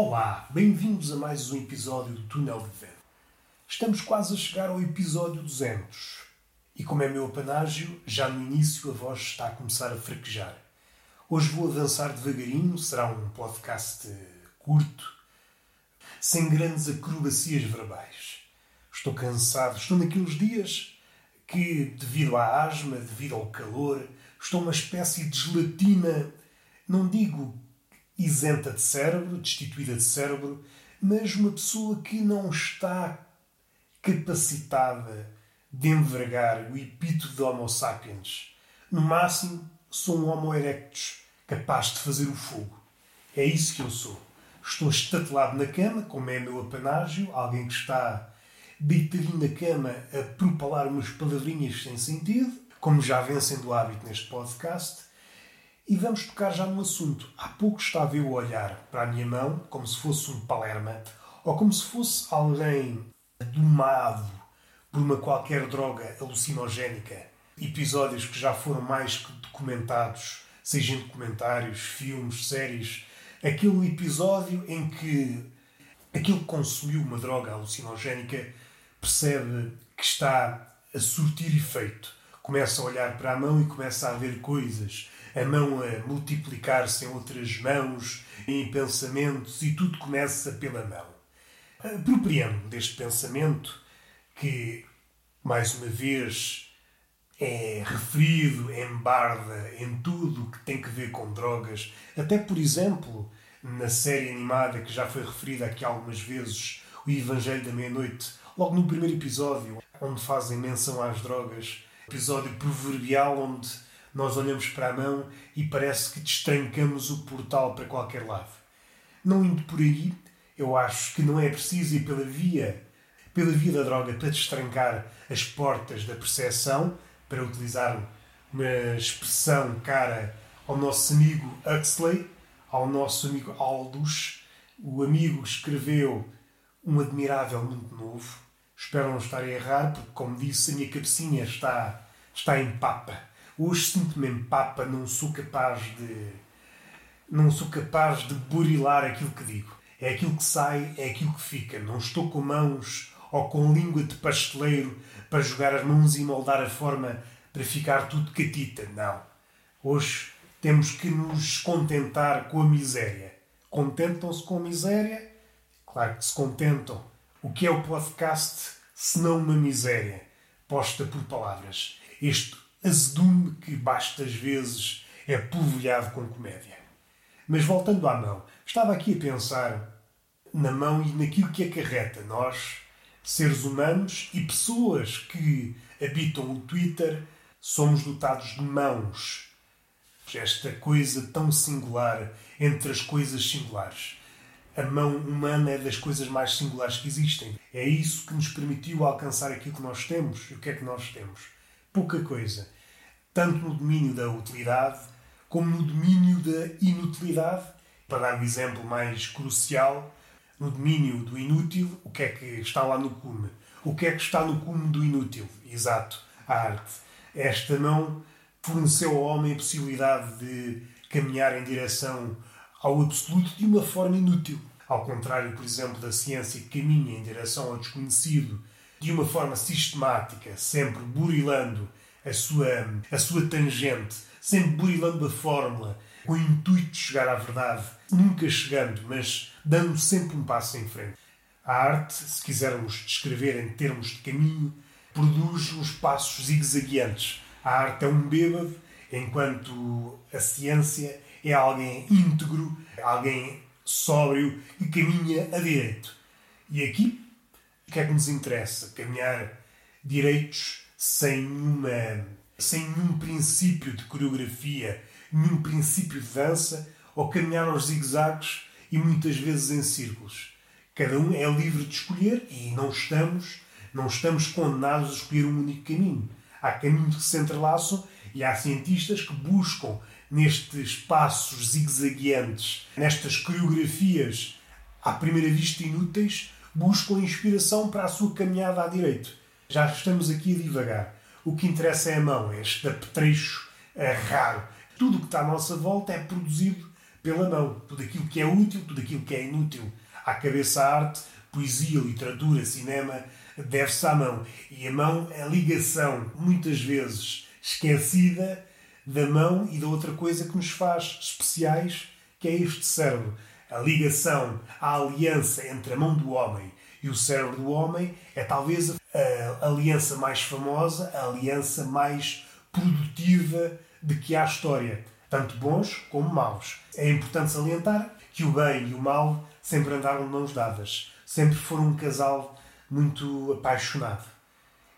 Olá, bem-vindos a mais um episódio do Túnel de Vento. Estamos quase a chegar ao episódio 200 e, como é meu apanágio, já no início a voz está a começar a fraquejar. Hoje vou avançar devagarinho, será um podcast curto, sem grandes acrobacias verbais. Estou cansado, estou naqueles dias que, devido à asma, devido ao calor, estou uma espécie de gelatina, não digo isenta de cérebro, destituída de cérebro, mas uma pessoa que não está capacitada de envergar o epíteto de Homo sapiens. No máximo, sou um Homo erectus, capaz de fazer o fogo. É isso que eu sou. Estou estatelado na cama, como é meu apanágio, alguém que está deitadinho na cama a propalar umas palavrinhas sem sentido, como já vem sendo hábito neste podcast, e vamos tocar já no assunto. Há pouco estava eu a olhar para a minha mão como se fosse um palerma ou como se fosse alguém domado por uma qualquer droga alucinogénica. Episódios que já foram mais que documentados, seja em documentários, filmes, séries. Aquele episódio em que aquele que consumiu uma droga alucinogénica percebe que está a surtir efeito. Começa a olhar para a mão e começa a ver coisas a mão a multiplicar-se em outras mãos, em pensamentos, e tudo começa pela mão. Apropriando deste pensamento, que, mais uma vez, é referido em barda em tudo o que tem que ver com drogas, até, por exemplo, na série animada que já foi referida aqui algumas vezes, O Evangelho da Meia-Noite, logo no primeiro episódio, onde fazem menção às drogas, episódio proverbial onde nós olhamos para a mão e parece que destrancamos o portal para qualquer lado. Não indo por aí, eu acho que não é preciso ir pela via, pela via da droga para destrancar as portas da percepção, para utilizar uma expressão cara ao nosso amigo Huxley, ao nosso amigo Aldous. O amigo escreveu um admirável muito novo. Espero não estar a errar, porque, como disse, a minha cabecinha está, está em papa. Hoje sinto-me papa, não sou capaz de. não sou capaz de burilar aquilo que digo. É aquilo que sai, é aquilo que fica. Não estou com mãos ou com língua de pasteleiro para jogar as mãos e moldar a forma para ficar tudo catita. Não. Hoje temos que nos contentar com a miséria. Contentam-se com a miséria? Claro que se contentam. O que é o podcast se não uma miséria posta por palavras? Este azedume que basta às vezes é polvilhado com comédia. Mas voltando à mão, estava aqui a pensar na mão e naquilo que acarreta nós, seres humanos e pessoas que habitam o Twitter, somos dotados de mãos. Esta coisa tão singular entre as coisas singulares. A mão humana é das coisas mais singulares que existem. É isso que nos permitiu alcançar aquilo que nós temos. E o que é que nós temos? Pouca coisa tanto no domínio da utilidade como no domínio da inutilidade. Para dar um exemplo mais crucial, no domínio do inútil, o que é que está lá no cume? O que é que está no cume do inútil? Exato, a arte. Esta mão forneceu ao homem a possibilidade de caminhar em direção ao absoluto de uma forma inútil. Ao contrário, por exemplo, da ciência que caminha em direção ao desconhecido de uma forma sistemática, sempre burilando a sua, a sua tangente, sempre burilando a fórmula, com o intuito de chegar à verdade, nunca chegando, mas dando sempre um passo em frente. A arte, se quisermos descrever em termos de caminho, produz uns passos zigue-zagueantes. A arte é um bêbado, enquanto a ciência é alguém íntegro, alguém sóbrio e caminha a direito. E aqui, o que é que nos interessa? Caminhar direitos sem nenhuma, sem nenhum princípio de coreografia, nenhum princípio de dança, ou caminhar aos zigue-zagues e muitas vezes em círculos. Cada um é livre de escolher e não estamos, não estamos condenados a escolher um único caminho. Há caminhos que se entrelaçam e há cientistas que buscam nestes passos zigue-zagueantes, nestas coreografias à primeira vista inúteis, buscam inspiração para a sua caminhada à direito. Já estamos aqui a divagar. O que interessa é a mão, este apetrecho é raro. Tudo o que está à nossa volta é produzido pela mão. Tudo aquilo que é útil, tudo aquilo que é inútil. À cabeça a arte, poesia, literatura, cinema, deve-se à mão. E a mão é a ligação, muitas vezes esquecida, da mão e da outra coisa que nos faz especiais, que é este cérebro. A ligação, a aliança entre a mão do homem e o cérebro do homem é talvez a aliança mais famosa, a aliança mais produtiva de que há história, tanto bons como maus. É importante salientar que o bem e o mal sempre andaram de mãos dadas, sempre foram um casal muito apaixonado.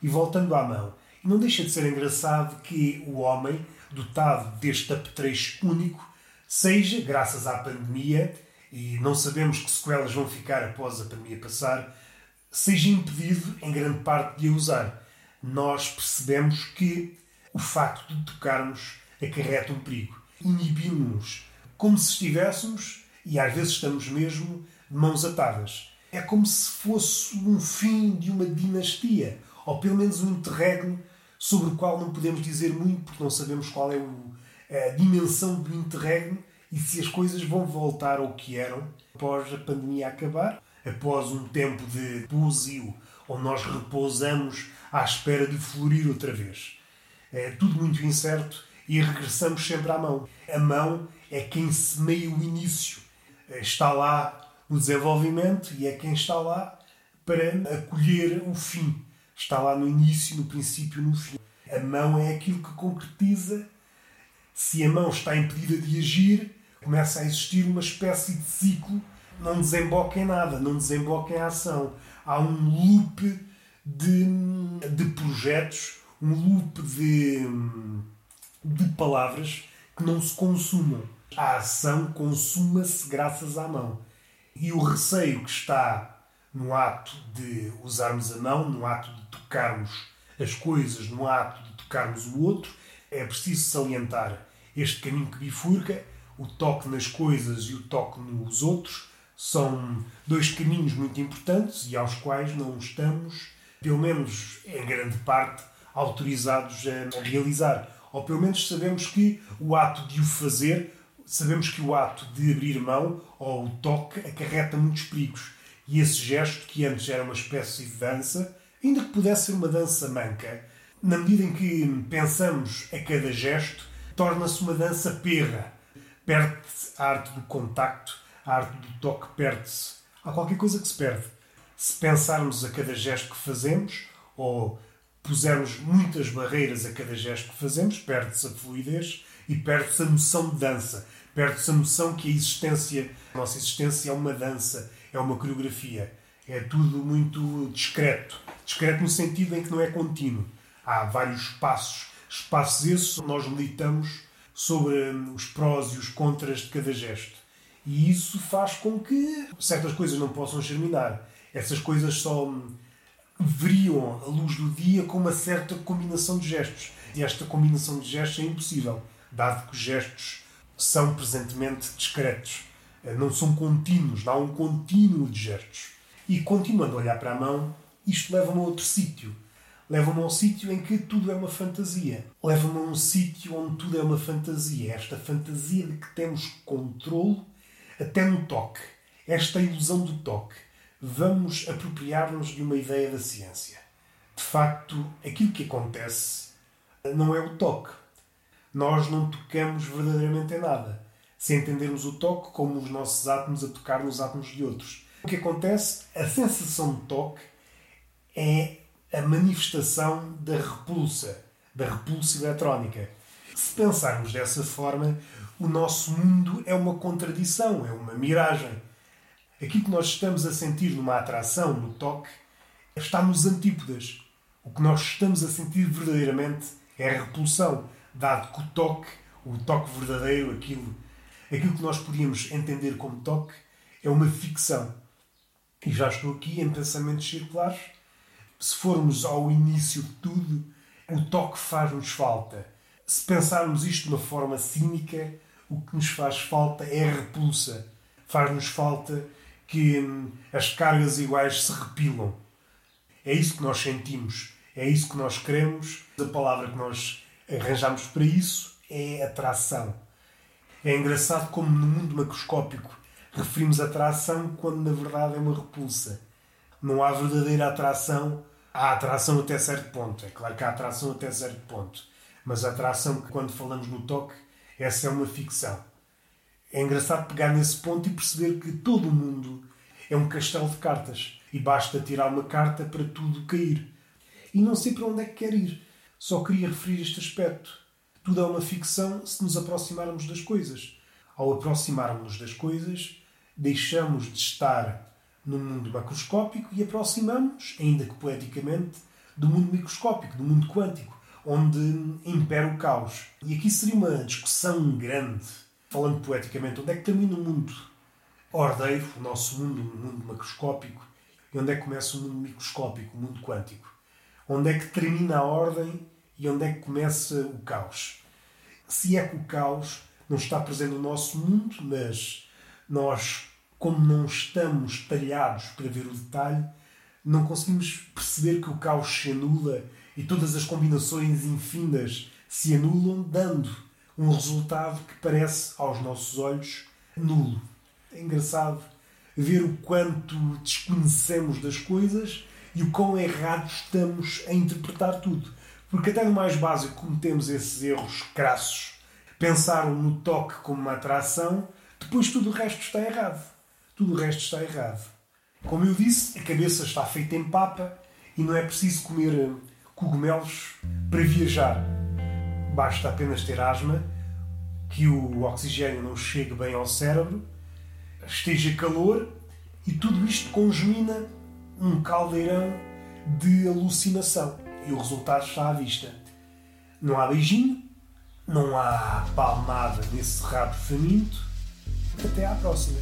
E voltando à mão, não deixa de ser engraçado que o homem, dotado deste apetrecho único, seja, graças à pandemia, e não sabemos que sequelas vão ficar após a pandemia passar, seja impedido, em grande parte, de a usar. Nós percebemos que o facto de tocarmos acarreta um perigo. Inibimos-nos como se estivéssemos, e às vezes estamos mesmo, de mãos atadas. É como se fosse um fim de uma dinastia, ou pelo menos um interregno sobre o qual não podemos dizer muito, porque não sabemos qual é a dimensão do interregno e se as coisas vão voltar ao que eram após a pandemia acabar, após um tempo de pousio, onde nós repousamos à espera de florir outra vez. É tudo muito incerto e regressamos sempre à mão. A mão é quem semeia o início, está lá no desenvolvimento e é quem está lá para acolher o fim. Está lá no início, no princípio, no fim. A mão é aquilo que concretiza. Se a mão está impedida de agir, começa a existir uma espécie de ciclo, não desemboca em nada, não desemboca em ação. Há um loop de, de projetos, um loop de, de palavras que não se consumam. A ação consuma-se graças à mão. E o receio que está no ato de usarmos a mão, no ato de tocarmos as coisas, no ato de tocarmos o outro, é preciso salientar este caminho que bifurca, o toque nas coisas e o toque nos outros, são dois caminhos muito importantes e aos quais não estamos, pelo menos em grande parte, autorizados a realizar. Ou pelo menos sabemos que o ato de o fazer, sabemos que o ato de abrir mão ou o toque acarreta muitos perigos. E esse gesto, que antes era uma espécie de dança, ainda que pudesse ser uma dança manca, na medida em que pensamos a cada gesto, torna-se uma dança perra. Perde-se a arte do contacto, a arte do toque perde-se. Há qualquer coisa que se perde. Se pensarmos a cada gesto que fazemos, ou pusermos muitas barreiras a cada gesto que fazemos, perde-se a fluidez e perde-se a noção de dança. Perde-se a noção que a existência, a nossa existência é uma dança, é uma coreografia. É tudo muito discreto. Discreto no sentido em que não é contínuo. Há vários passos. Espaços esses nós meditamos sobre os prós e os contras de cada gesto. E isso faz com que certas coisas não possam germinar. Essas coisas só hum, veriam a luz do dia com uma certa combinação de gestos. E esta combinação de gestos é impossível, dado que os gestos são presentemente discretos. Eh, não são contínuos, não há um contínuo de gestos. E continuando a olhar para a mão, isto leva-me a outro sítio. Leva-me a um sítio em que tudo é uma fantasia. Leva-me a um sítio onde tudo é uma fantasia. Esta fantasia de que temos controle até no toque. Esta ilusão do toque. Vamos apropriar-nos de uma ideia da ciência. De facto, aquilo que acontece não é o toque. Nós não tocamos verdadeiramente em nada se entendermos o toque como os nossos átomos a tocar nos átomos de outros. O que acontece? A sensação de toque é a manifestação da repulsa, da repulsa eletrónica. Se pensarmos dessa forma, o nosso mundo é uma contradição, é uma miragem. Aquilo que nós estamos a sentir numa atração, no toque, está nos antípodas. O que nós estamos a sentir verdadeiramente é a repulsão, dado que o toque, o toque verdadeiro, aquilo aquilo que nós podíamos entender como toque é uma ficção. E já estou aqui em pensamentos circulares. Se formos ao início de tudo, o toque faz-nos falta. Se pensarmos isto de uma forma cínica, o que nos faz falta é a repulsa. Faz-nos falta que hum, as cargas iguais se repilam. É isso que nós sentimos, é isso que nós queremos. A palavra que nós arranjamos para isso é atração. É engraçado como no mundo macroscópico referimos atração quando na verdade é uma repulsa. Não há verdadeira atração. Há atração até certo ponto. É claro que há atração até certo ponto. Mas a atração quando falamos no toque, essa é uma ficção. É engraçado pegar nesse ponto e perceber que todo o mundo é um castelo de cartas e basta tirar uma carta para tudo cair. E não sei para onde é que quer ir. Só queria referir este aspecto. Tudo é uma ficção se nos aproximarmos das coisas. Ao aproximarmos das coisas, deixamos de estar no mundo macroscópico e aproximamos, ainda que poeticamente, do mundo microscópico, do mundo quântico, onde impera o caos. E aqui seria uma discussão grande, falando poeticamente, onde é que termina o mundo ordeiro, o nosso mundo, o mundo macroscópico, e onde é que começa o mundo microscópico, o mundo quântico? Onde é que termina a ordem e onde é que começa o caos? Se é que o caos não está presente no nosso mundo, mas nós, como não estamos talhados para ver o detalhe, não conseguimos perceber que o caos se anula e todas as combinações infindas se anulam, dando um resultado que parece, aos nossos olhos, nulo. É engraçado ver o quanto desconhecemos das coisas e o quão errados estamos a interpretar tudo. Porque até no mais básico cometemos esses erros crassos. Pensaram no toque como uma atração, depois tudo o resto está errado. Tudo o resto está errado. Como eu disse, a cabeça está feita em papa e não é preciso comer eh, cogumelos para viajar. Basta apenas ter asma, que o oxigênio não chegue bem ao cérebro esteja calor e tudo isto congemina um caldeirão de alucinação. E o resultado está à vista. Não há beijinho, não há palmada nesse rabo faminto. Até à próxima.